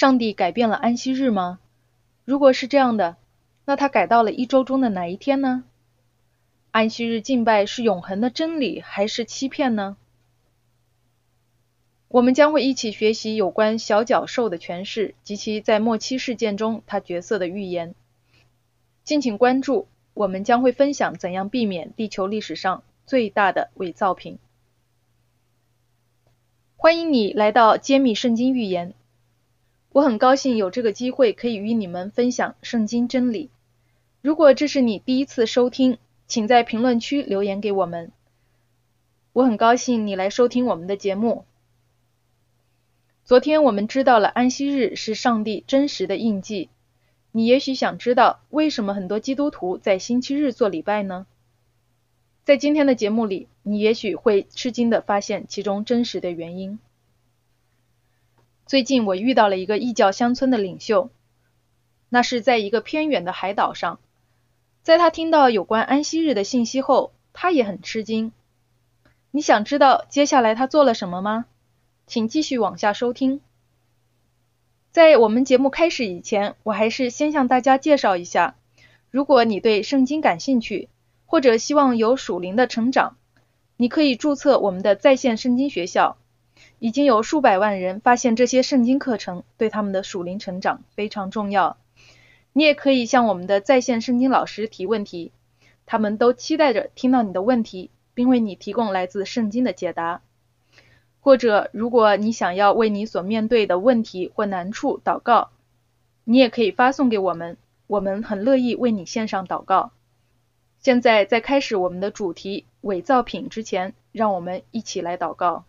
上帝改变了安息日吗？如果是这样的，那他改到了一周中的哪一天呢？安息日敬拜是永恒的真理还是欺骗呢？我们将会一起学习有关小角兽的诠释及其在末期事件中他角色的预言。敬请关注，我们将会分享怎样避免地球历史上最大的伪造品。欢迎你来到揭秘圣经预言。我很高兴有这个机会可以与你们分享圣经真理。如果这是你第一次收听，请在评论区留言给我们。我很高兴你来收听我们的节目。昨天我们知道了安息日是上帝真实的印记。你也许想知道为什么很多基督徒在星期日做礼拜呢？在今天的节目里，你也许会吃惊的发现其中真实的原因。最近我遇到了一个异教乡村的领袖，那是在一个偏远的海岛上。在他听到有关安息日的信息后，他也很吃惊。你想知道接下来他做了什么吗？请继续往下收听。在我们节目开始以前，我还是先向大家介绍一下，如果你对圣经感兴趣。或者希望有属灵的成长，你可以注册我们的在线圣经学校。已经有数百万人发现这些圣经课程对他们的属灵成长非常重要。你也可以向我们的在线圣经老师提问题，他们都期待着听到你的问题，并为你提供来自圣经的解答。或者，如果你想要为你所面对的问题或难处祷告，你也可以发送给我们，我们很乐意为你献上祷告。现在在开始我们的主题伪造品之前，让我们一起来祷告。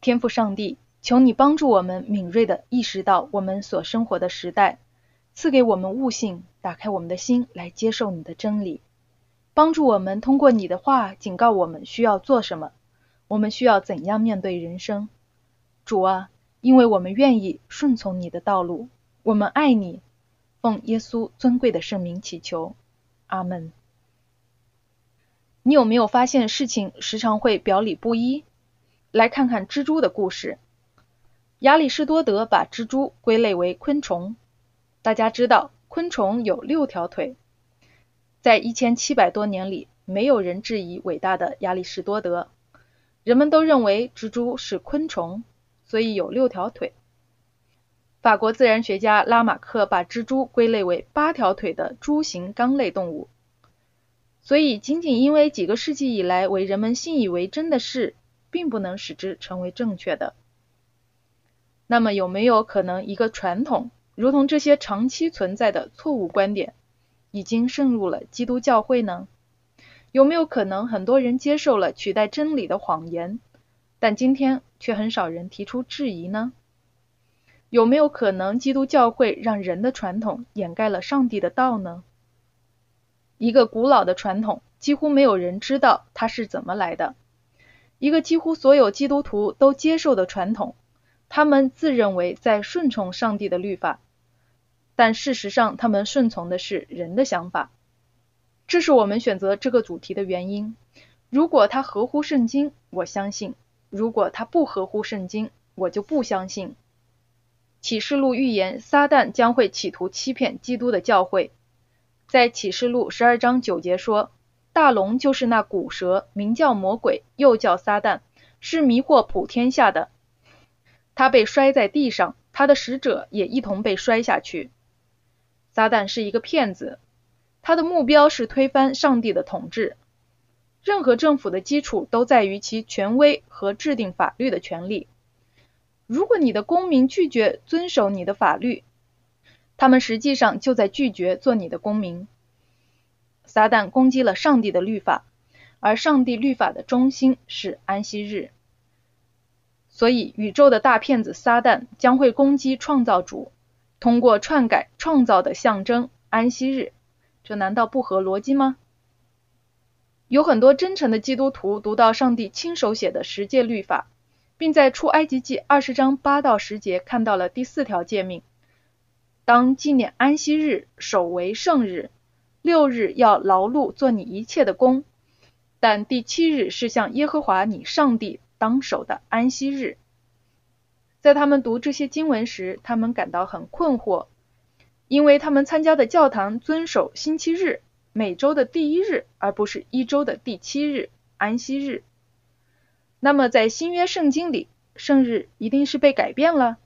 天赋上帝，求你帮助我们敏锐地意识到我们所生活的时代，赐给我们悟性，打开我们的心来接受你的真理，帮助我们通过你的话警告我们需要做什么，我们需要怎样面对人生。主啊，因为我们愿意顺从你的道路，我们爱你，奉耶稣尊贵的圣名祈求。阿门。你有没有发现事情时常会表里不一？来看看蜘蛛的故事。亚里士多德把蜘蛛归类为昆虫。大家知道，昆虫有六条腿。在一千七百多年里，没有人质疑伟大的亚里士多德。人们都认为蜘蛛是昆虫，所以有六条腿。法国自然学家拉马克把蜘蛛归类为八条腿的蛛形纲类动物，所以仅仅因为几个世纪以来为人们信以为真的事，并不能使之成为正确的。那么有没有可能一个传统，如同这些长期存在的错误观点，已经渗入了基督教会呢？有没有可能很多人接受了取代真理的谎言，但今天却很少人提出质疑呢？有没有可能，基督教会让人的传统掩盖了上帝的道呢？一个古老的传统，几乎没有人知道它是怎么来的；一个几乎所有基督徒都接受的传统，他们自认为在顺从上帝的律法，但事实上，他们顺从的是人的想法。这是我们选择这个主题的原因。如果它合乎圣经，我相信；如果它不合乎圣经，我就不相信。启示录预言，撒旦将会企图欺骗基督的教会。在启示录十二章九节说：“大龙就是那古蛇，名叫魔鬼，又叫撒旦，是迷惑普天下的。他被摔在地上，他的使者也一同被摔下去。撒旦是一个骗子，他的目标是推翻上帝的统治。任何政府的基础都在于其权威和制定法律的权利。”如果你的公民拒绝遵守你的法律，他们实际上就在拒绝做你的公民。撒旦攻击了上帝的律法，而上帝律法的中心是安息日。所以，宇宙的大骗子撒旦将会攻击创造主，通过篡改创造的象征安息日。这难道不合逻辑吗？有很多真诚的基督徒读到上帝亲手写的十诫律法。并在出埃及记二十章八到十节看到了第四条诫命：当纪念安息日，守为圣日。六日要劳碌做你一切的工，但第七日是向耶和华你上帝当守的安息日。在他们读这些经文时，他们感到很困惑，因为他们参加的教堂遵守星期日，每周的第一日，而不是一周的第七日，安息日。那么在新约圣经里，圣日一定是被改变了？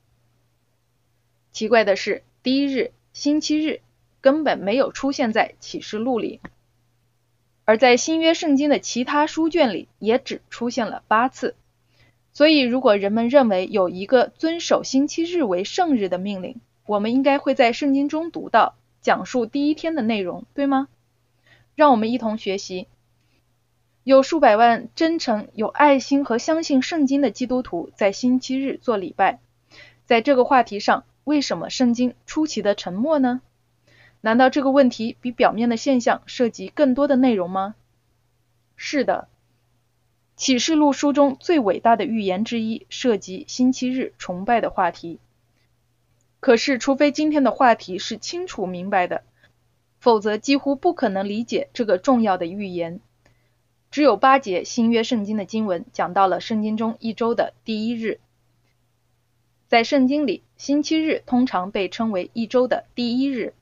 奇怪的是，第一日，星期日根本没有出现在启示录里，而在新约圣经的其他书卷里也只出现了八次。所以，如果人们认为有一个遵守星期日为圣日的命令，我们应该会在圣经中读到讲述第一天的内容，对吗？让我们一同学习。有数百万真诚、有爱心和相信圣经的基督徒在星期日做礼拜。在这个话题上，为什么圣经出奇的沉默呢？难道这个问题比表面的现象涉及更多的内容吗？是的，启示录书中最伟大的预言之一涉及星期日崇拜的话题。可是，除非今天的话题是清楚明白的，否则几乎不可能理解这个重要的预言。只有八节新约圣经的经文讲到了圣经中一周的第一日。在圣经里，星期日通常被称为一周的第一日，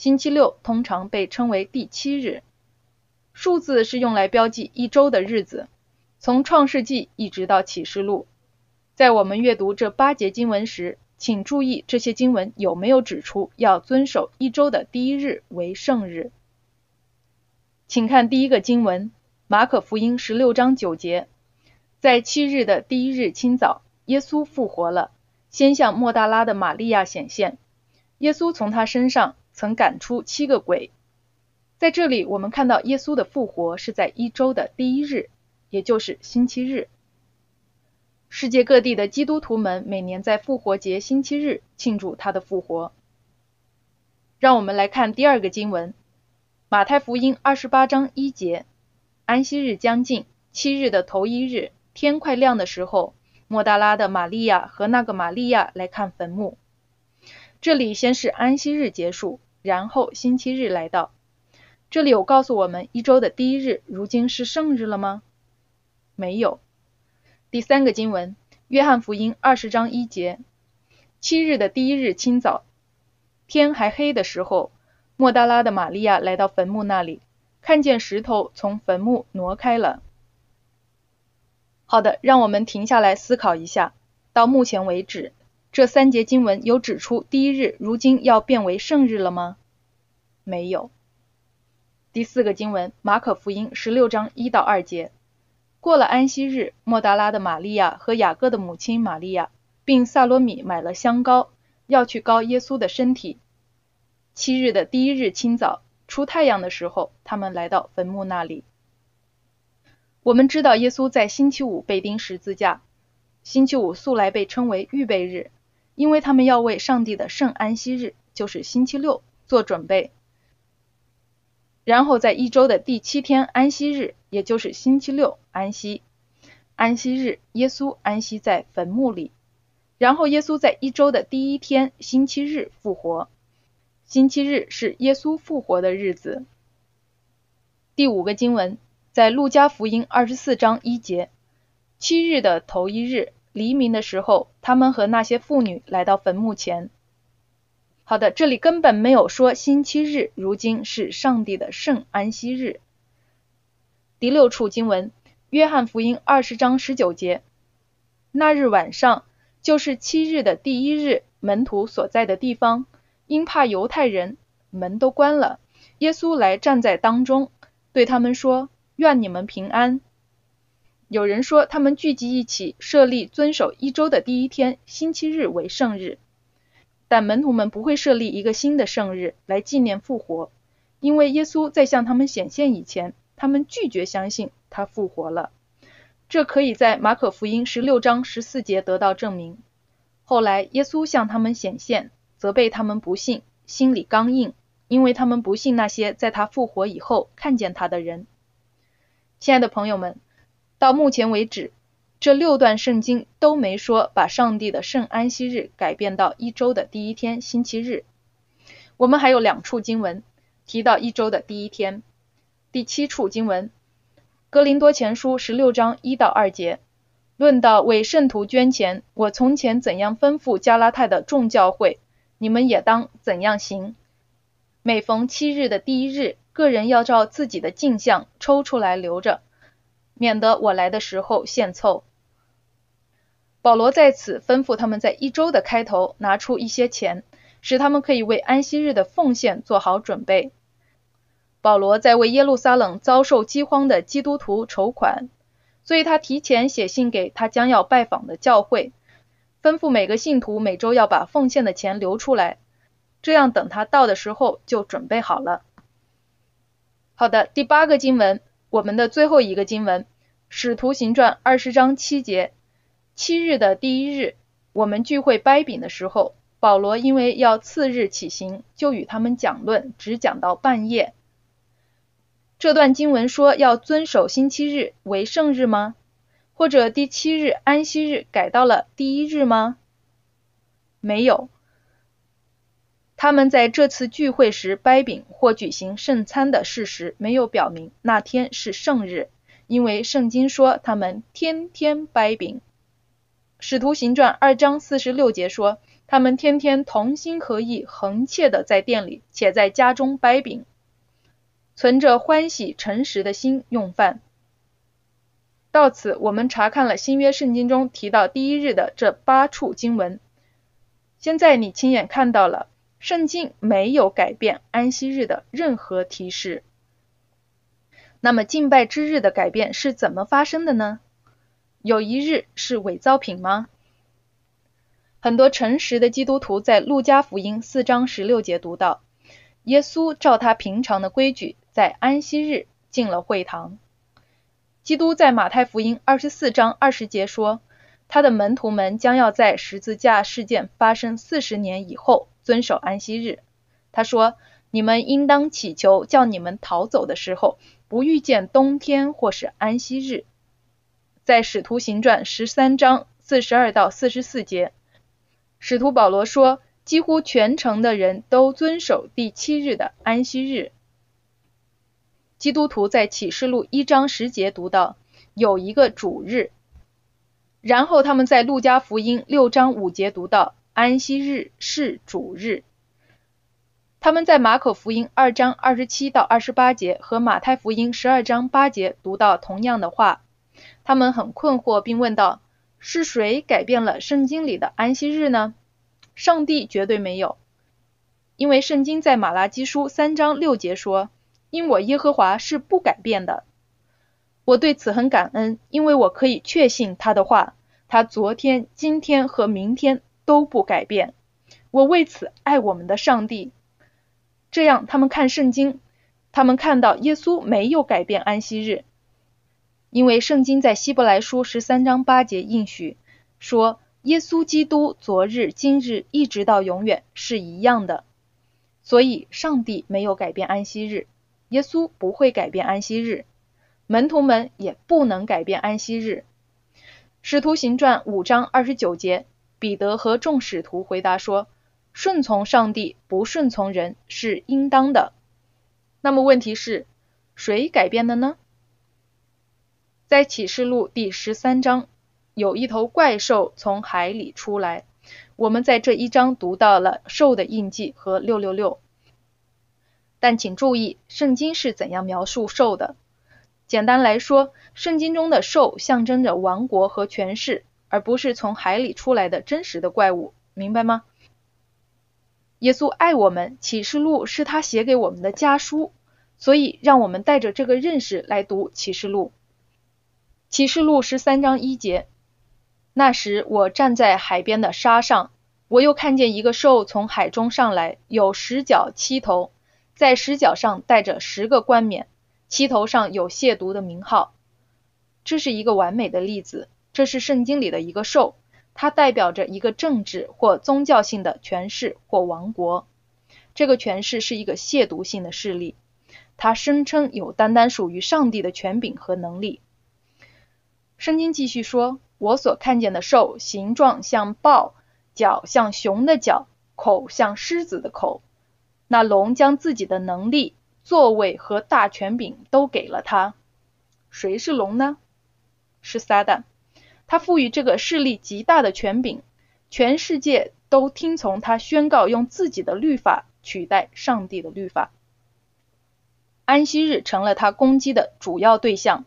星期六通常被称为第七日。数字是用来标记一周的日子，从创世纪一直到启示录。在我们阅读这八节经文时，请注意这些经文有没有指出要遵守一周的第一日为圣日。请看第一个经文。马可福音十六章九节，在七日的第一日清早，耶稣复活了，先向莫大拉的玛利亚显现。耶稣从他身上曾赶出七个鬼。在这里，我们看到耶稣的复活是在一周的第一日，也就是星期日。世界各地的基督徒们每年在复活节星期日庆祝他的复活。让我们来看第二个经文，马太福音二十八章一节。安息日将近，七日的头一日，天快亮的时候，莫大拉的玛利亚和那个玛利亚来看坟墓。这里先是安息日结束，然后星期日来到。这里有告诉我们一周的第一日如今是圣日了吗？没有。第三个经文，约翰福音二十章一节，七日的第一日清早，天还黑的时候，莫大拉的玛利亚来到坟墓那里。看见石头从坟墓挪开了。好的，让我们停下来思考一下。到目前为止，这三节经文有指出第一日如今要变为圣日了吗？没有。第四个经文，马可福音十六章一到二节，过了安息日，莫达拉的玛利亚和雅各的母亲玛利亚，并萨罗米买了香膏，要去膏耶稣的身体。七日的第一日清早。出太阳的时候，他们来到坟墓那里。我们知道耶稣在星期五被钉十字架。星期五素来被称为预备日，因为他们要为上帝的圣安息日，就是星期六做准备。然后在一周的第七天安息日，也就是星期六安息。安息日，耶稣安息在坟墓里。然后耶稣在一周的第一天星期日复活。星期日是耶稣复活的日子。第五个经文在路加福音二十四章一节，七日的头一日黎明的时候，他们和那些妇女来到坟墓前。好的，这里根本没有说星期日如今是上帝的圣安息日。第六处经文，约翰福音二十章十九节，那日晚上就是七日的第一日，门徒所在的地方。因怕犹太人，门都关了。耶稣来站在当中，对他们说：“愿你们平安。”有人说，他们聚集一起，设立遵守一周的第一天星期日为圣日。但门徒们不会设立一个新的圣日来纪念复活，因为耶稣在向他们显现以前，他们拒绝相信他复活了。这可以在马可福音十六章十四节得到证明。后来，耶稣向他们显现。责备他们不信，心里刚硬，因为他们不信那些在他复活以后看见他的人。亲爱的朋友们，到目前为止，这六段圣经都没说把上帝的圣安息日改变到一周的第一天星期日。我们还有两处经文提到一周的第一天。第七处经文，格林多前书十六章一到二节，论到为圣徒捐钱，我从前怎样吩咐加拉太的众教会，你们也当怎样行。每逢七日的第一日，个人要照自己的镜像抽出来留着，免得我来的时候献凑。保罗在此吩咐他们在一周的开头拿出一些钱，使他们可以为安息日的奉献做好准备。保罗在为耶路撒冷遭受饥荒的基督徒筹款，所以他提前写信给他将要拜访的教会，吩咐每个信徒每周要把奉献的钱留出来。这样，等他到的时候就准备好了。好的，第八个经文，我们的最后一个经文，《使徒行传》二十章七节。七日的第一日，我们聚会掰饼的时候，保罗因为要次日起行，就与他们讲论，只讲到半夜。这段经文说要遵守星期日为圣日吗？或者第七日安息日改到了第一日吗？没有。他们在这次聚会时掰饼或举行圣餐的事实没有表明那天是圣日，因为圣经说他们天天掰饼。使徒行传二章四十六节说，他们天天同心合意、恒切的在店里，且在家中掰饼，存着欢喜诚实的心用饭。到此，我们查看了新约圣经中提到第一日的这八处经文。现在你亲眼看到了。圣经没有改变安息日的任何提示。那么敬拜之日的改变是怎么发生的呢？有一日是伪造品吗？很多诚实的基督徒在路加福音四章十六节读到，耶稣照他平常的规矩，在安息日进了会堂。基督在马太福音二十四章二十节说，他的门徒们将要在十字架事件发生四十年以后。遵守安息日，他说：“你们应当祈求，叫你们逃走的时候，不遇见冬天或是安息日。”在使徒行传十三章四十二到四十四节，使徒保罗说：“几乎全城的人都遵守第七日的安息日。”基督徒在启示录一章十节读到有一个主日，然后他们在路加福音六章五节读到。安息日是主日。他们在马可福音二章二十七到二十八节和马太福音十二章八节读到同样的话。他们很困惑，并问道：“是谁改变了圣经里的安息日呢？”上帝绝对没有，因为圣经在马拉基书三章六节说：“因我耶和华是不改变的。”我对此很感恩，因为我可以确信他的话。他昨天、今天和明天。都不改变，我为此爱我们的上帝。这样，他们看圣经，他们看到耶稣没有改变安息日，因为圣经在希伯来书十三章八节应许说，耶稣基督昨日、今日一直到永远是一样的。所以，上帝没有改变安息日，耶稣不会改变安息日，门徒们也不能改变安息日。使徒行传五章二十九节。彼得和众使徒回答说：“顺从上帝，不顺从人是应当的。”那么问题是，谁改变的呢？在启示录第十三章，有一头怪兽从海里出来。我们在这一章读到了兽的印记和六六六。但请注意，圣经是怎样描述兽的？简单来说，圣经中的兽象征着王国和权势。而不是从海里出来的真实的怪物，明白吗？耶稣爱我们，启示录是他写给我们的家书，所以让我们带着这个认识来读启示录。启示录十三章一节，那时我站在海边的沙上，我又看见一个兽从海中上来，有十角七头，在十角上带着十个冠冕，七头上有亵渎的名号。这是一个完美的例子。这是圣经里的一个兽，它代表着一个政治或宗教性的权势或王国。这个权势是一个亵渎性的势力，它声称有单单属于上帝的权柄和能力。圣经继续说：“我所看见的兽，形状像豹，脚像熊的脚，口像狮子的口。那龙将自己的能力、座位和大权柄都给了他。谁是龙呢？是撒旦。”他赋予这个势力极大的权柄，全世界都听从他宣告，用自己的律法取代上帝的律法。安息日成了他攻击的主要对象。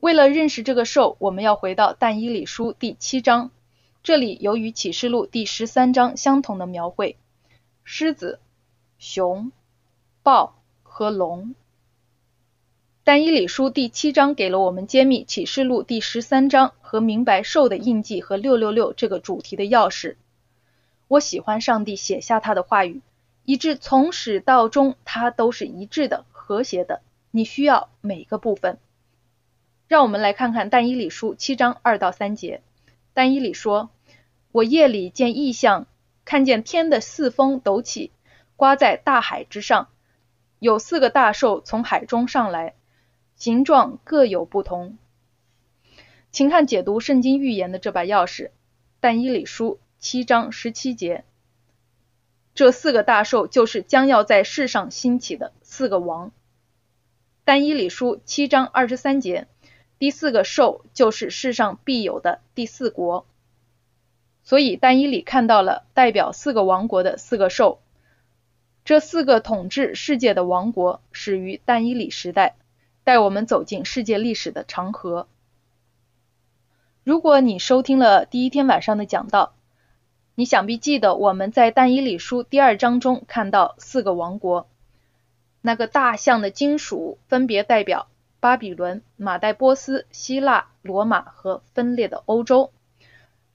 为了认识这个兽，我们要回到但以理书第七章，这里有与启示录第十三章相同的描绘：狮子、熊、豹和龙。但以理书第七章给了我们揭秘启示录第十三章和明白兽的印记和六六六这个主题的钥匙。我喜欢上帝写下他的话语，以致从始到终，它都是一致的。和谐的，你需要每个部分。让我们来看看但以理书七章二到三节。但以理说：“我夜里见异象，看见天的四风陡起，刮在大海之上，有四个大兽从海中上来，形状各有不同。”请看解读圣经预言的这把钥匙。但以理书七章十七节，这四个大兽就是将要在世上兴起的四个王。但以理书七章二十三节，第四个兽就是世上必有的第四国，所以但以理看到了代表四个王国的四个兽，这四个统治世界的王国始于但以理时代，带我们走进世界历史的长河。如果你收听了第一天晚上的讲道，你想必记得我们在但以理书第二章中看到四个王国。那个大象的金属分别代表巴比伦、马代波斯、希腊、罗马和分裂的欧洲。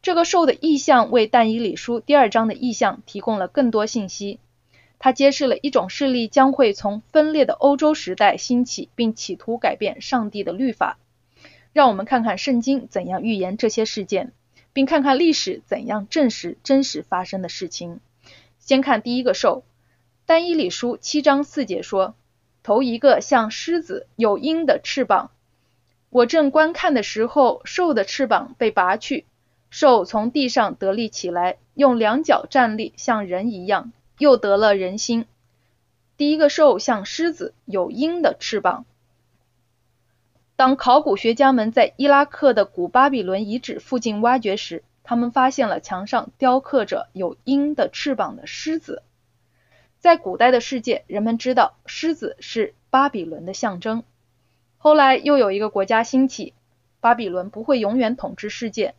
这个兽的意象为但以理书第二章的意象提供了更多信息。它揭示了一种势力将会从分裂的欧洲时代兴起，并企图改变上帝的律法。让我们看看圣经怎样预言这些事件，并看看历史怎样证实真实发生的事情。先看第一个兽。单一理书七章四节说：“头一个像狮子，有鹰的翅膀。我正观看的时候，兽的翅膀被拔去，兽从地上得立起来，用两脚站立，像人一样，又得了人心。第一个兽像狮子，有鹰的翅膀。当考古学家们在伊拉克的古巴比伦遗址附近挖掘时，他们发现了墙上雕刻着有鹰的翅膀的狮子。”在古代的世界，人们知道狮子是巴比伦的象征。后来又有一个国家兴起，巴比伦不会永远统治世界。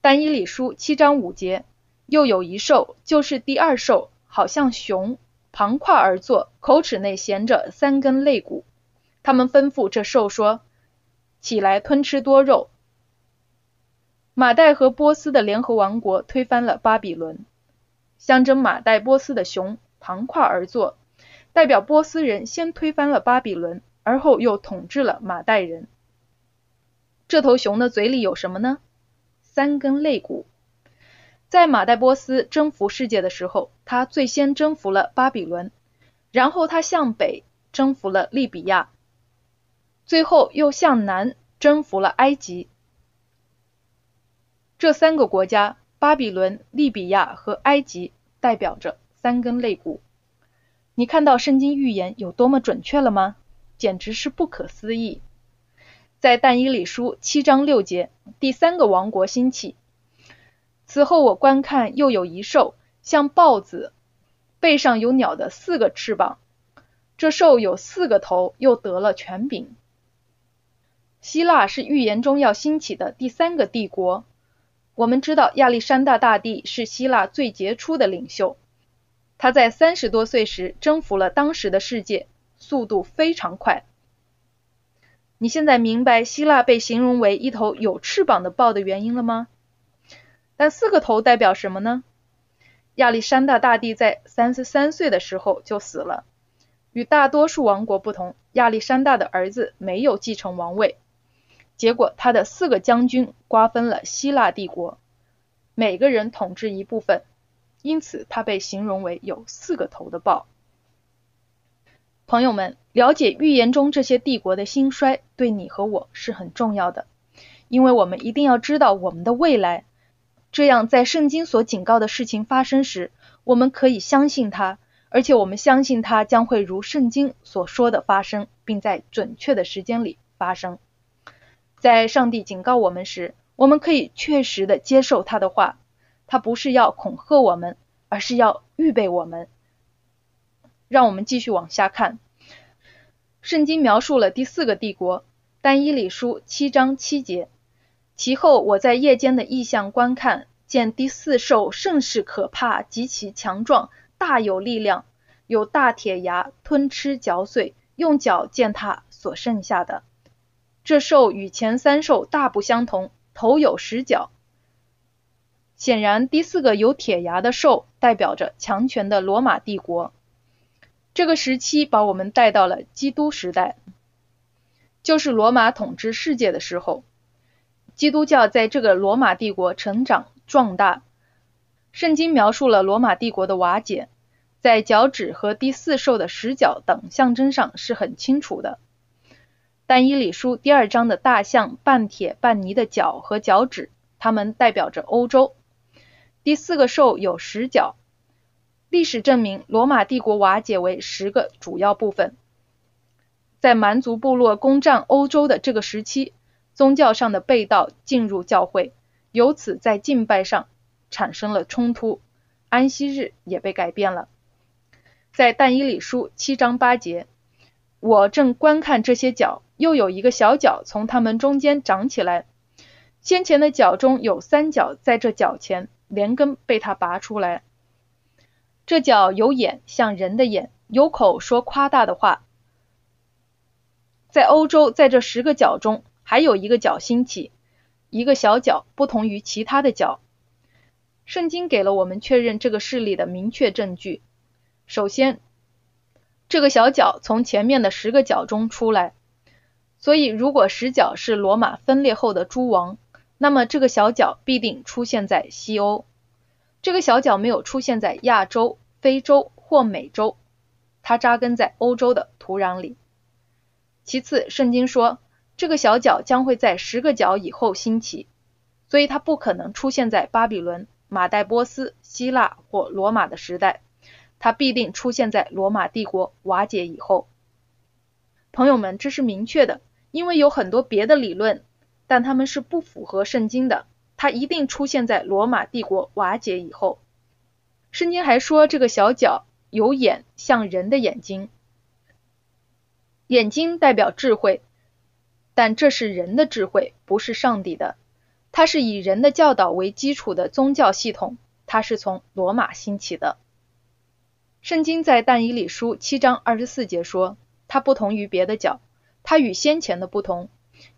但以理书七章五节，又有一兽，就是第二兽，好像熊，旁跨而坐，口齿内衔着三根肋骨。他们吩咐这兽说：“起来吞吃多肉。”马代和波斯的联合王国推翻了巴比伦，象征马代波斯的熊。旁跨而坐，代表波斯人先推翻了巴比伦，而后又统治了马代人。这头熊的嘴里有什么呢？三根肋骨。在马代波斯征服世界的时候，他最先征服了巴比伦，然后他向北征服了利比亚，最后又向南征服了埃及。这三个国家——巴比伦、利比亚和埃及，代表着。三根肋骨，你看到圣经预言有多么准确了吗？简直是不可思议。在但以理书七章六节，第三个王国兴起。此后我观看，又有一兽，像豹子，背上有鸟的四个翅膀。这兽有四个头，又得了权柄。希腊是预言中要兴起的第三个帝国。我们知道亚历山大大帝是希腊最杰出的领袖。他在三十多岁时征服了当时的世界，速度非常快。你现在明白希腊被形容为一头有翅膀的豹的原因了吗？但四个头代表什么呢？亚历山大大帝在三十三岁的时候就死了。与大多数王国不同，亚历山大的儿子没有继承王位，结果他的四个将军瓜分了希腊帝国，每个人统治一部分。因此，他被形容为有四个头的豹。朋友们，了解预言中这些帝国的兴衰，对你和我是很重要的，因为我们一定要知道我们的未来。这样，在圣经所警告的事情发生时，我们可以相信它，而且我们相信它将会如圣经所说的发生，并在准确的时间里发生。在上帝警告我们时，我们可以确实的接受他的话，他不是要恐吓我们，而是要预备我们。让我们继续往下看。圣经描述了第四个帝国，但以理书七章七节。其后我在夜间的异象观看，见第四兽甚是可怕，极其强壮，大有力量，有大铁牙吞吃嚼碎，用脚践踏所剩下的。这兽与前三兽大不相同，头有十角。显然，第四个有铁牙的兽代表着强权的罗马帝国。这个时期把我们带到了基督时代，就是罗马统治世界的时候。基督教在这个罗马帝国成长壮大。圣经描述了罗马帝国的瓦解，在脚趾和第四兽的十角等象征上是很清楚的。但以理书第二章的大象半铁半泥的脚和脚趾，它们代表着欧洲。第四个兽有十角。历史证明，罗马帝国瓦解为十个主要部分。在蛮族部落攻占欧洲的这个时期，宗教上的被盗进入教会，由此在敬拜上产生了冲突，安息日也被改变了。在但以理书七章八节，我正观看这些角，又有一个小角从它们中间长起来，先前的角中有三角在这角前，连根被它拔出来。这角有眼，像人的眼；有口，说夸大的话。在欧洲，在这十个角中，还有一个角兴起，一个小角，不同于其他的角。圣经给了我们确认这个事例的明确证据。首先，这个小角从前面的十个角中出来，所以如果十角是罗马分裂后的诸王，那么这个小角必定出现在西欧。这个小角没有出现在亚洲、非洲或美洲，它扎根在欧洲的土壤里。其次，圣经说这个小角将会在十个角以后兴起，所以它不可能出现在巴比伦、马代波斯、希腊或罗马的时代，它必定出现在罗马帝国瓦解以后。朋友们，这是明确的，因为有很多别的理论，但他们是不符合圣经的。它一定出现在罗马帝国瓦解以后。圣经还说，这个小角有眼，像人的眼睛。眼睛代表智慧，但这是人的智慧，不是上帝的。它是以人的教导为基础的宗教系统，它是从罗马兴起的。圣经在但以理书七章二十四节说，它不同于别的教，它与先前的不同，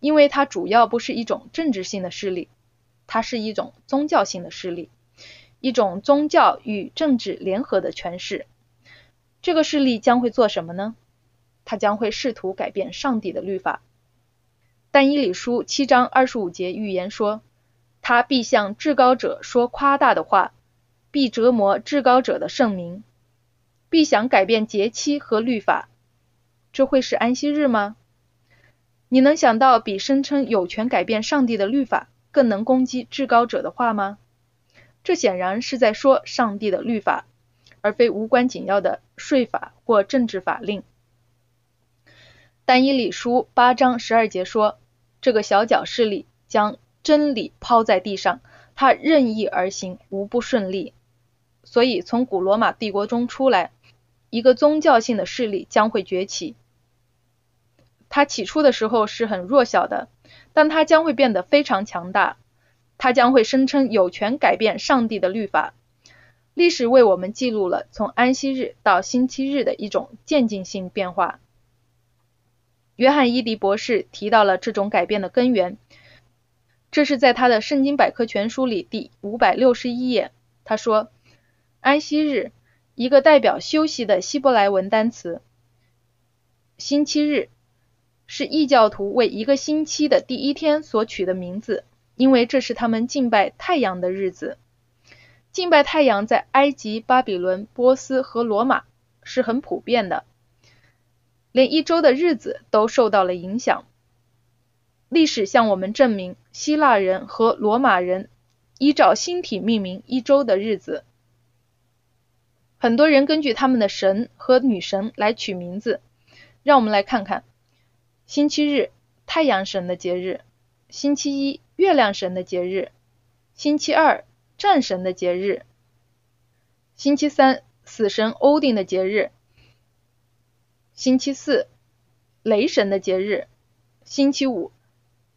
因为它主要不是一种政治性的势力。它是一种宗教性的势力，一种宗教与政治联合的诠释。这个势力将会做什么呢？它将会试图改变上帝的律法。但以理书七章二十五节预言说，他必向至高者说夸大的话，必折磨至高者的圣名，必想改变节期和律法。这会是安息日吗？你能想到比声称有权改变上帝的律法？更能攻击至高者的话吗？这显然是在说上帝的律法，而非无关紧要的税法或政治法令。但以理书八章十二节说，这个小角势力将真理抛在地上，他任意而行，无不顺利。所以从古罗马帝国中出来一个宗教性的势力将会崛起。他起初的时候是很弱小的。但他将会变得非常强大，他将会声称有权改变上帝的律法。历史为我们记录了从安息日到星期日的一种渐进性变化。约翰伊迪博士提到了这种改变的根源，这是在他的《圣经百科全书》里第五百六十一页。他说：“安息日，一个代表休息的希伯来文单词；星期日。”是异教徒为一个星期的第一天所取的名字，因为这是他们敬拜太阳的日子。敬拜太阳在埃及、巴比伦、波斯和罗马是很普遍的，连一周的日子都受到了影响。历史向我们证明，希腊人和罗马人依照星体命名一周的日子。很多人根据他们的神和女神来取名字，让我们来看看。星期日，太阳神的节日；星期一，月亮神的节日；星期二，战神的节日；星期三，死神欧丁的节日；星期四，雷神的节日；星期五，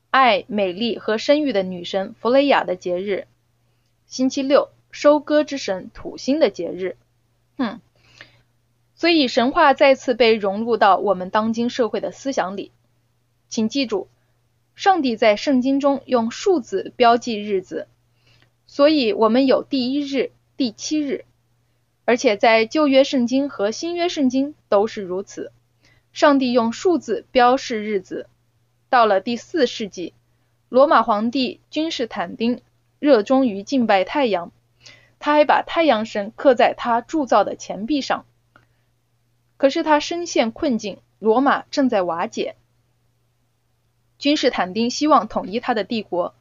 爱、美丽和生育的女神弗雷亚的节日；星期六，收割之神土星的节日。哼，所以神话再次被融入到我们当今社会的思想里。请记住，上帝在圣经中用数字标记日子，所以我们有第一日、第七日，而且在旧约圣经和新约圣经都是如此。上帝用数字标示日子。到了第四世纪，罗马皇帝君士坦丁热衷于敬拜太阳。他还把太阳神刻在他铸造的钱币上。可是他深陷困境，罗马正在瓦解。君士坦丁希望统一他的帝国，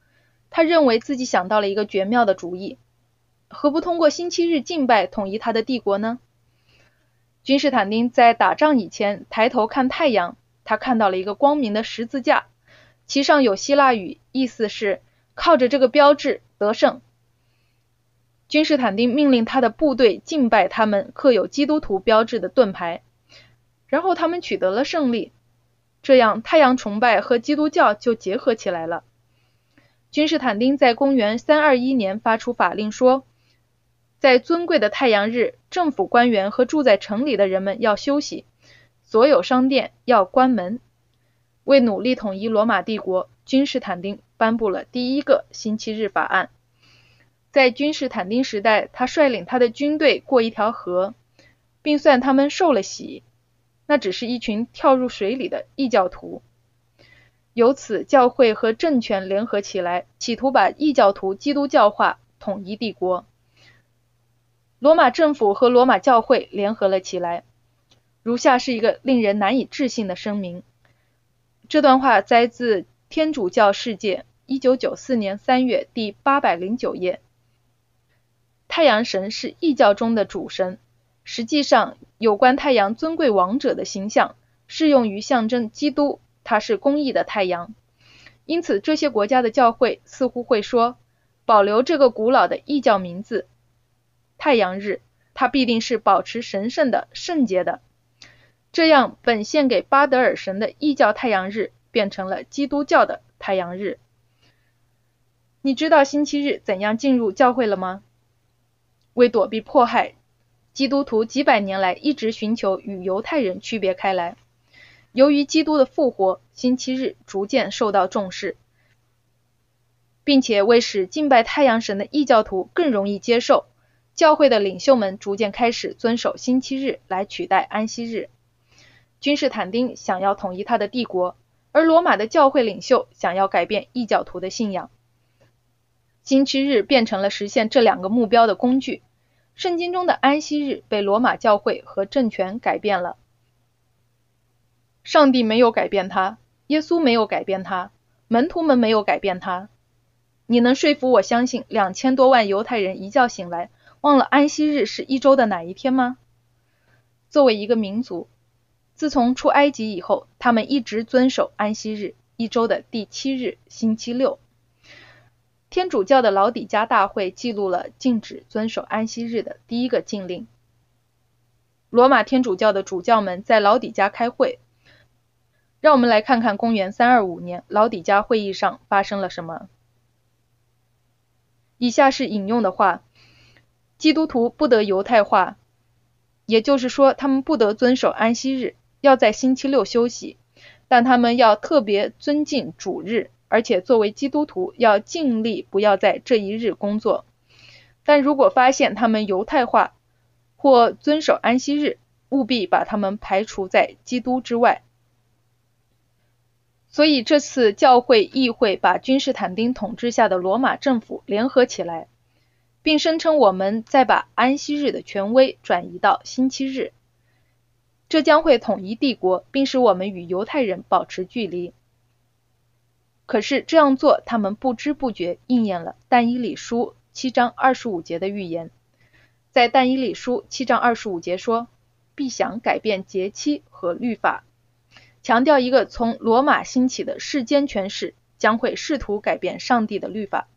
他认为自己想到了一个绝妙的主意，何不通过星期日敬拜统一他的帝国呢？君士坦丁在打仗以前抬头看太阳，他看到了一个光明的十字架，其上有希腊语，意思是靠着这个标志得胜。君士坦丁命令他的部队敬拜他们刻有基督徒标志的盾牌，然后他们取得了胜利。这样，太阳崇拜和基督教就结合起来了。君士坦丁在公元321年发出法令说，在尊贵的太阳日，政府官员和住在城里的人们要休息，所有商店要关门。为努力统一罗马帝国，君士坦丁颁布了第一个星期日法案。在君士坦丁时代，他率领他的军队过一条河，并算他们受了洗，那只是一群跳入水里的异教徒。由此，教会和政权联合起来，企图把异教徒基督教化，统一帝国。罗马政府和罗马教会联合了起来。如下是一个令人难以置信的声明。这段话摘自《天主教世界》，一九九四年三月第八百零九页。太阳神是异教中的主神，实际上，有关太阳尊贵王者的形象适用于象征基督，他是公义的太阳。因此，这些国家的教会似乎会说，保留这个古老的异教名字——太阳日，它必定是保持神圣的、圣洁的。这样，本献给巴德尔神的异教太阳日变成了基督教的太阳日。你知道星期日怎样进入教会了吗？为躲避迫害，基督徒几百年来一直寻求与犹太人区别开来。由于基督的复活，星期日逐渐受到重视，并且为使敬拜太阳神的异教徒更容易接受，教会的领袖们逐渐开始遵守星期日来取代安息日。君士坦丁想要统一他的帝国，而罗马的教会领袖想要改变异教徒的信仰。星期日变成了实现这两个目标的工具。圣经中的安息日被罗马教会和政权改变了。上帝没有改变它，耶稣没有改变它，门徒们没有改变它。你能说服我相信两千多万犹太人一觉醒来忘了安息日是一周的哪一天吗？作为一个民族，自从出埃及以后，他们一直遵守安息日，一周的第七日，星期六。天主教的老底加大会记录了禁止遵守安息日的第一个禁令。罗马天主教的主教们在老底加开会。让我们来看看公元325年老底加会议上发生了什么。以下是引用的话：基督徒不得犹太化，也就是说，他们不得遵守安息日，要在星期六休息，但他们要特别尊敬主日。而且作为基督徒，要尽力不要在这一日工作。但如果发现他们犹太化或遵守安息日，务必把他们排除在基督之外。所以这次教会议会把君士坦丁统治下的罗马政府联合起来，并声称我们在把安息日的权威转移到星期日，这将会统一帝国，并使我们与犹太人保持距离。可是这样做，他们不知不觉应验了但以理书七章二十五节的预言。在但以理书七章二十五节说：“必想改变节期和律法，强调一个从罗马兴起的世间权势将会试图改变上帝的律法。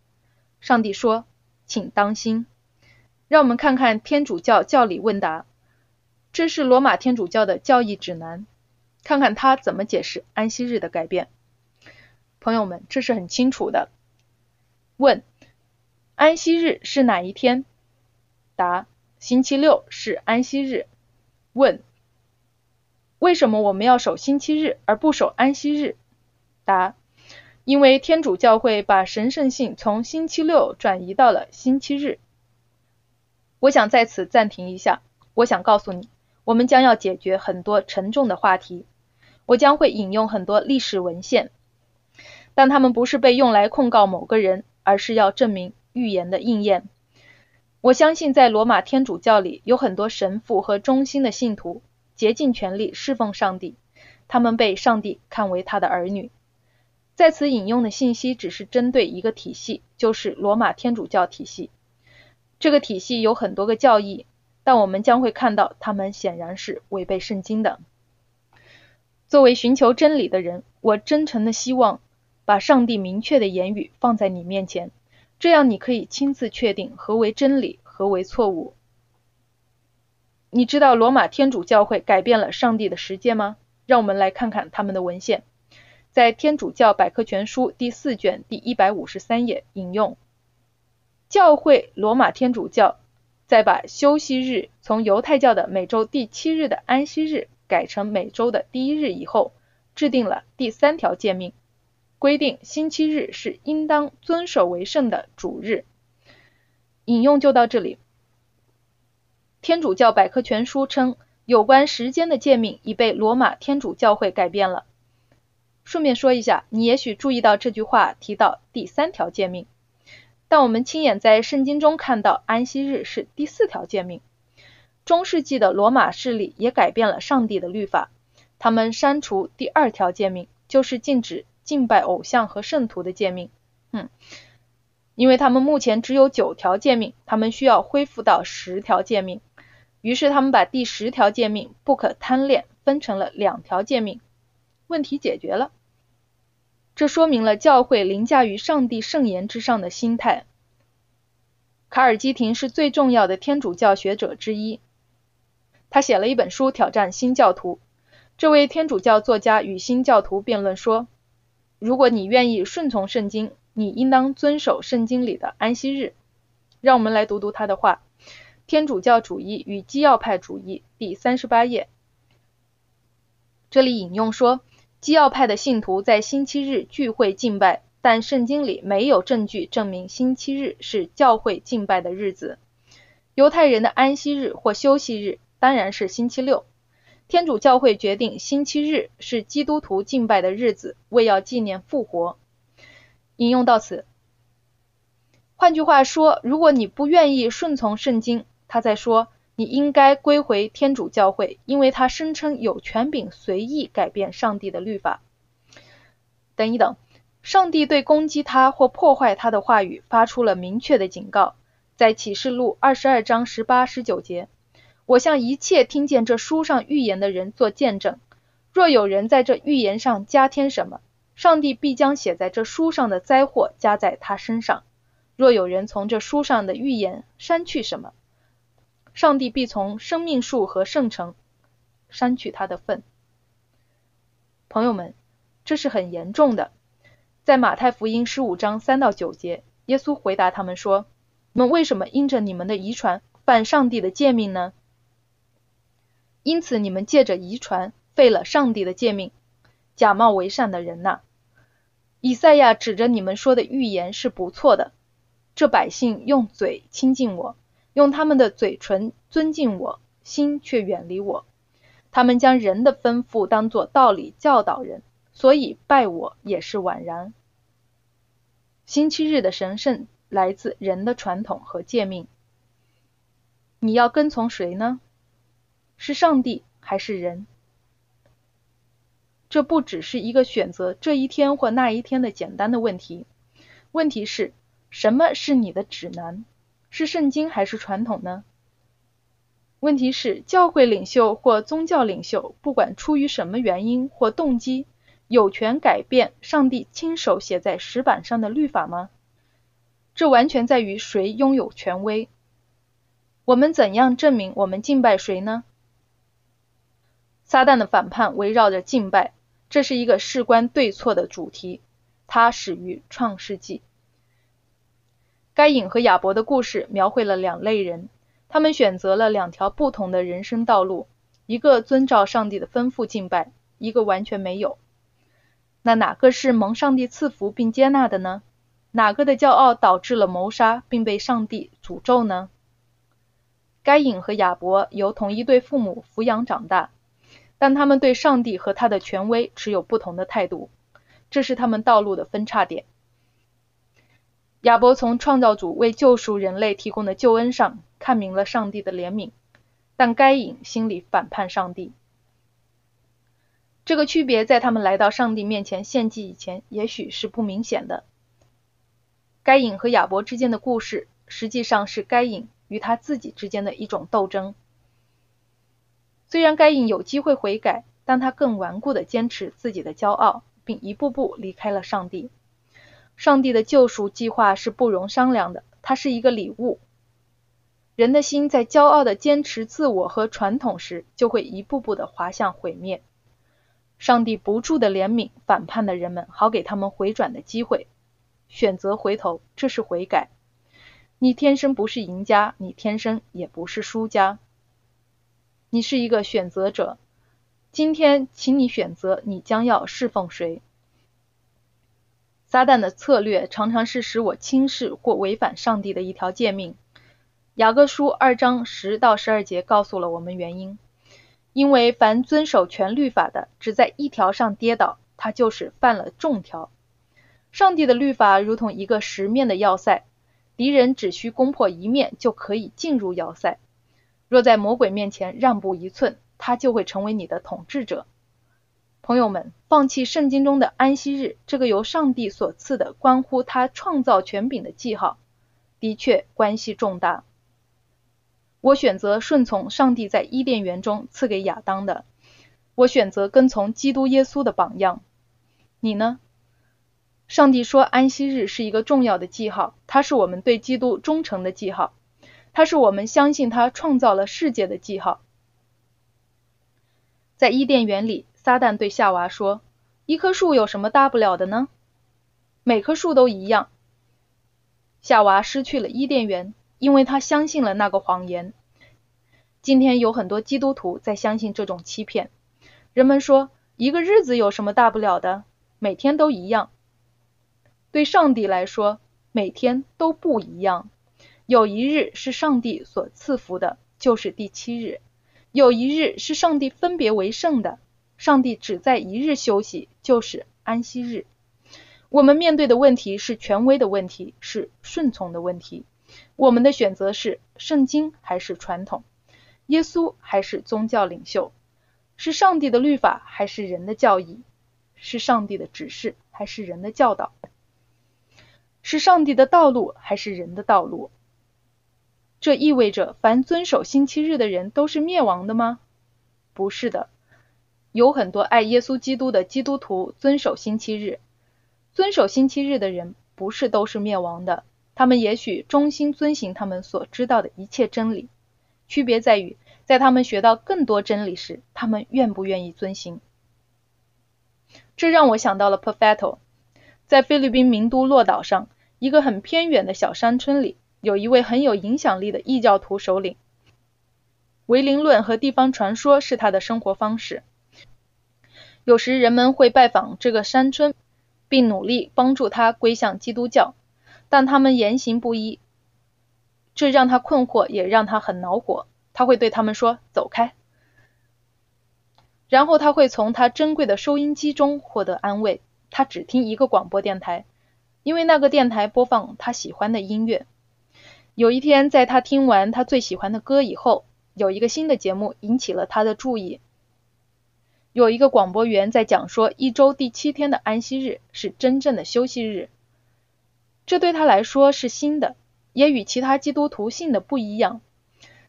上帝说：“请当心。”让我们看看天主教教理问答，这是罗马天主教的教义指南，看看他怎么解释安息日的改变。朋友们，这是很清楚的。问：安息日是哪一天？答：星期六是安息日。问：为什么我们要守星期日而不守安息日？答：因为天主教会把神圣性从星期六转移到了星期日。我想在此暂停一下，我想告诉你，我们将要解决很多沉重的话题。我将会引用很多历史文献。但他们不是被用来控告某个人，而是要证明预言的应验。我相信在罗马天主教里有很多神父和忠心的信徒，竭尽全力侍奉上帝，他们被上帝看为他的儿女。在此引用的信息只是针对一个体系，就是罗马天主教体系。这个体系有很多个教义，但我们将会看到他们显然是违背圣经的。作为寻求真理的人，我真诚的希望。把上帝明确的言语放在你面前，这样你可以亲自确定何为真理，何为错误。你知道罗马天主教会改变了上帝的时间吗？让我们来看看他们的文献。在《天主教百科全书》第四卷第一百五十三页引用：教会罗马天主教在把休息日从犹太教的每周第七日的安息日改成每周的第一日以后，制定了第三条诫命。规定星期日是应当遵守为圣的主日。引用就到这里。天主教百科全书称，有关时间的诫命已被罗马天主教会改变了。顺便说一下，你也许注意到这句话提到第三条诫命，但我们亲眼在圣经中看到安息日是第四条诫命。中世纪的罗马势力也改变了上帝的律法，他们删除第二条诫命，就是禁止。敬拜偶像和圣徒的诫命，嗯，因为他们目前只有九条诫命，他们需要恢复到十条诫命。于是他们把第十条诫命“不可贪恋”分成了两条诫命，问题解决了。这说明了教会凌驾于上帝圣言之上的心态。卡尔基廷是最重要的天主教学者之一，他写了一本书挑战新教徒。这位天主教作家与新教徒辩论说。如果你愿意顺从圣经，你应当遵守圣经里的安息日。让我们来读读他的话，《天主教主义与基要派主义》第三十八页。这里引用说，基要派的信徒在星期日聚会敬拜，但圣经里没有证据证明星期日是教会敬拜的日子。犹太人的安息日或休息日当然是星期六。天主教会决定星期日是基督徒敬拜的日子，为要纪念复活。引用到此。换句话说，如果你不愿意顺从圣经，他在说你应该归回天主教会，因为他声称有权柄随意改变上帝的律法。等一等，上帝对攻击他或破坏他的话语发出了明确的警告，在启示录二十二章十八、十九节。我向一切听见这书上预言的人做见证，若有人在这预言上加添什么，上帝必将写在这书上的灾祸加在他身上；若有人从这书上的预言删去什么，上帝必从生命树和圣城删去他的份。朋友们，这是很严重的。在马太福音十五章三到九节，耶稣回答他们说：“你们为什么因着你们的遗传犯上帝的诫命呢？”因此，你们借着遗传废了上帝的诫命，假冒为善的人呐！以赛亚指着你们说的预言是不错的。这百姓用嘴亲近我，用他们的嘴唇尊敬我，心却远离我。他们将人的吩咐当作道理教导人，所以拜我也是枉然。星期日的神圣来自人的传统和诫命。你要跟从谁呢？是上帝还是人？这不只是一个选择这一天或那一天的简单的问题。问题是什么是你的指南？是圣经还是传统呢？问题是教会领袖或宗教领袖，不管出于什么原因或动机，有权改变上帝亲手写在石板上的律法吗？这完全在于谁拥有权威。我们怎样证明我们敬拜谁呢？撒旦的反叛围绕着敬拜，这是一个事关对错的主题。它始于创世纪。该隐和亚伯的故事描绘了两类人，他们选择了两条不同的人生道路，一个遵照上帝的吩咐敬拜，一个完全没有。那哪个是蒙上帝赐福并接纳的呢？哪个的骄傲导致了谋杀并被上帝诅咒呢？该隐和亚伯由同一对父母抚养长大，但他们对上帝和他的权威持有不同的态度，这是他们道路的分叉点。亚伯从创造主为救赎人类提供的救恩上看明了上帝的怜悯，但该隐心里反叛上帝。这个区别在他们来到上帝面前献祭以前，也许是不明显的。该隐和亚伯之间的故事，实际上是该隐与他自己之间的一种斗争。虽然该隐有机会悔改，但他更顽固地坚持自己的骄傲，并一步步离开了上帝。上帝的救赎计划是不容商量的，它是一个礼物。人的心在骄傲的坚持自我和传统时，就会一步步的滑向毁灭。上帝不住的怜悯反叛的人们，好给他们回转的机会，选择回头，这是悔改。你天生不是赢家，你天生也不是输家，你是一个选择者。今天，请你选择你将要侍奉谁。撒旦的策略常常是使我轻视或违反上帝的一条诫命。雅各书二章十到十二节告诉了我们原因。因为凡遵守全律法的，只在一条上跌倒，他就是犯了众条。上帝的律法如同一个十面的要塞，敌人只需攻破一面就可以进入要塞。若在魔鬼面前让步一寸，他就会成为你的统治者。朋友们，放弃圣经中的安息日这个由上帝所赐的关乎他创造权柄的记号，的确关系重大。我选择顺从上帝在伊甸园中赐给亚当的，我选择跟从基督耶稣的榜样。你呢？上帝说安息日是一个重要的记号，它是我们对基督忠诚的记号，它是我们相信他创造了世界的记号。在伊甸园里，撒旦对夏娃说：“一棵树有什么大不了的呢？每棵树都一样。”夏娃失去了伊甸园。因为他相信了那个谎言。今天有很多基督徒在相信这种欺骗。人们说，一个日子有什么大不了的？每天都一样。对上帝来说，每天都不一样。有一日是上帝所赐福的，就是第七日；有一日是上帝分别为圣的，上帝只在一日休息，就是安息日。我们面对的问题是权威的问题，是顺从的问题。我们的选择是圣经还是传统？耶稣还是宗教领袖？是上帝的律法还是人的教义？是上帝的指示还是人的教导？是上帝的道路还是人的道路？这意味着凡遵守星期日的人都是灭亡的吗？不是的，有很多爱耶稣基督的基督徒遵守星期日。遵守星期日的人不是都是灭亡的。他们也许忠心遵行他们所知道的一切真理，区别在于，在他们学到更多真理时，他们愿不愿意遵行。这让我想到了 Perfetto，在菲律宾名都洛岛上，一个很偏远的小山村里，有一位很有影响力的异教徒首领。唯灵论和地方传说是他的生活方式。有时人们会拜访这个山村，并努力帮助他归向基督教。但他们言行不一，这让他困惑，也让他很恼火。他会对他们说：“走开。”然后他会从他珍贵的收音机中获得安慰。他只听一个广播电台，因为那个电台播放他喜欢的音乐。有一天，在他听完他最喜欢的歌以后，有一个新的节目引起了他的注意。有一个广播员在讲说，一周第七天的安息日是真正的休息日。这对他来说是新的，也与其他基督徒信的不一样。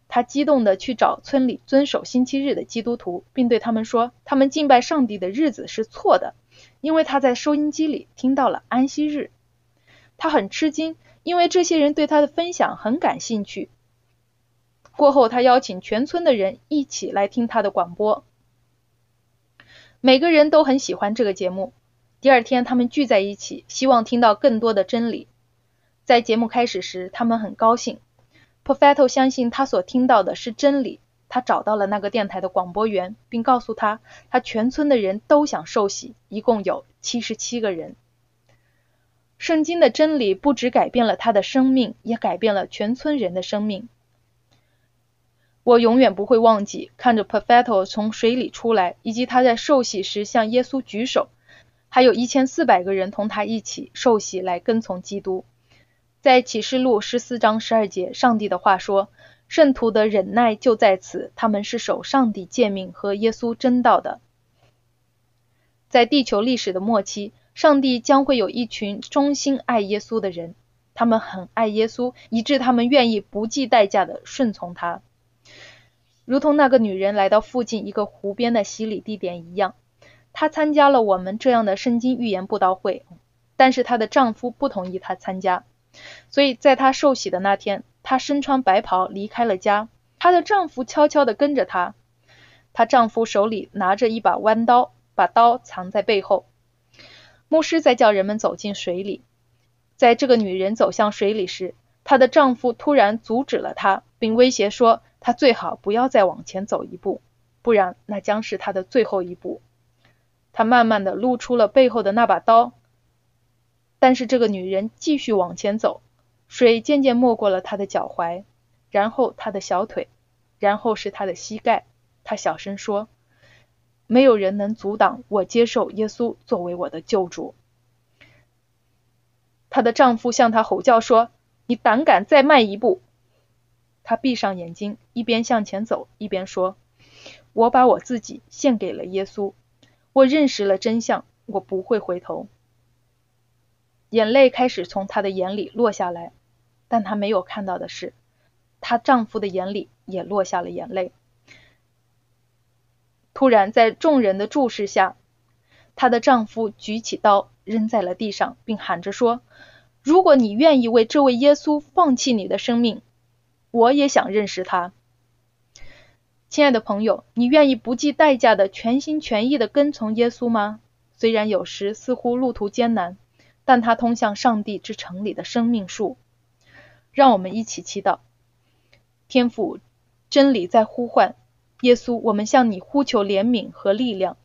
他激动地去找村里遵守星期日的基督徒，并对他们说：“他们敬拜上帝的日子是错的，因为他在收音机里听到了安息日。他很吃惊，因为这些人对他的分享很感兴趣。过后，他邀请全村的人一起来听他的广播。每个人都很喜欢这个节目。第二天，他们聚在一起，希望听到更多的真理。在节目开始时，他们很高兴。p r o f e t o 相信他所听到的是真理。他找到了那个电台的广播员，并告诉他，他全村的人都想受洗，一共有七十七个人。圣经的真理不只改变了他的生命，也改变了全村人的生命。我永远不会忘记看着 p r o f e t o 从水里出来，以及他在受洗时向耶稣举手，还有一千四百个人同他一起受洗来跟从基督。在启示录十四章十二节，上帝的话说。圣徒的忍耐就在此，他们是守上帝诫命和耶稣真道的。在地球历史的末期，上帝将会有一群忠心爱耶稣的人，他们很爱耶稣，以致他们愿意不计代价的顺从他，如同那个女人来到附近一个湖边的洗礼地点一样。她参加了我们这样的圣经预言布道会，但是她的丈夫不同意她参加，所以在她受洗的那天。她身穿白袍离开了家，她的丈夫悄悄地跟着她。她丈夫手里拿着一把弯刀，把刀藏在背后。牧师在叫人们走进水里。在这个女人走向水里时，她的丈夫突然阻止了她，并威胁说：“她最好不要再往前走一步，不然那将是她的最后一步。”她慢慢地露出了背后的那把刀，但是这个女人继续往前走。水渐渐没过了他的脚踝，然后他的小腿，然后是他的膝盖。他小声说：“没有人能阻挡我接受耶稣作为我的救主。”她的丈夫向她吼叫说：“你胆敢再迈一步！”她闭上眼睛，一边向前走，一边说：“我把我自己献给了耶稣，我认识了真相，我不会回头。”眼泪开始从她的眼里落下来。但她没有看到的是，她丈夫的眼里也落下了眼泪。突然，在众人的注视下，她的丈夫举起刀扔在了地上，并喊着说：“如果你愿意为这位耶稣放弃你的生命，我也想认识他。”亲爱的朋友，你愿意不计代价的全心全意的跟从耶稣吗？虽然有时似乎路途艰难，但他通向上帝之城里的生命树。让我们一起祈祷，天父，真理在呼唤耶稣，我们向你呼求怜悯和力量。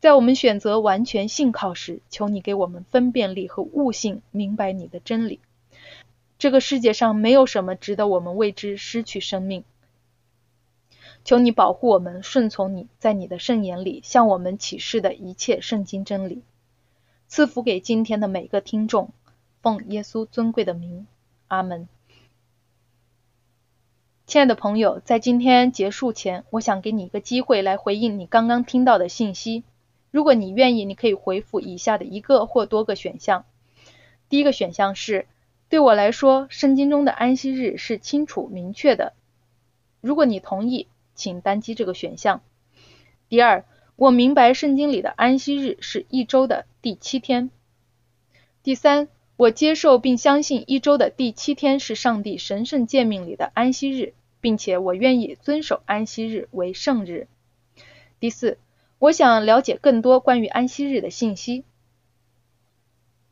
在我们选择完全信靠时，求你给我们分辨力和悟性，明白你的真理。这个世界上没有什么值得我们为之失去生命。求你保护我们，顺从你在你的圣言里向我们启示的一切圣经真理。赐福给今天的每个听众，奉耶稣尊贵的名，阿门。亲爱的朋友，在今天结束前，我想给你一个机会来回应你刚刚听到的信息。如果你愿意，你可以回复以下的一个或多个选项。第一个选项是：对我来说，圣经中的安息日是清楚明确的。如果你同意，请单击这个选项。第二，我明白圣经里的安息日是一周的第七天。第三。我接受并相信一周的第七天是上帝神圣诫命里的安息日，并且我愿意遵守安息日为圣日。第四，我想了解更多关于安息日的信息。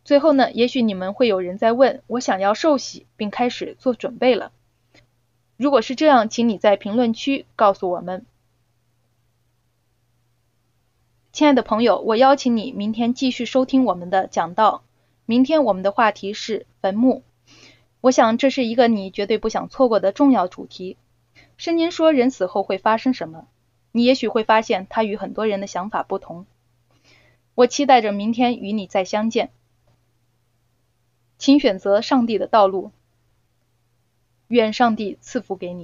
最后呢，也许你们会有人在问，我想要受洗并开始做准备了。如果是这样，请你在评论区告诉我们。亲爱的朋友，我邀请你明天继续收听我们的讲道。明天我们的话题是坟墓，我想这是一个你绝对不想错过的重要主题。圣经说人死后会发生什么？你也许会发现它与很多人的想法不同。我期待着明天与你再相见。请选择上帝的道路，愿上帝赐福给你。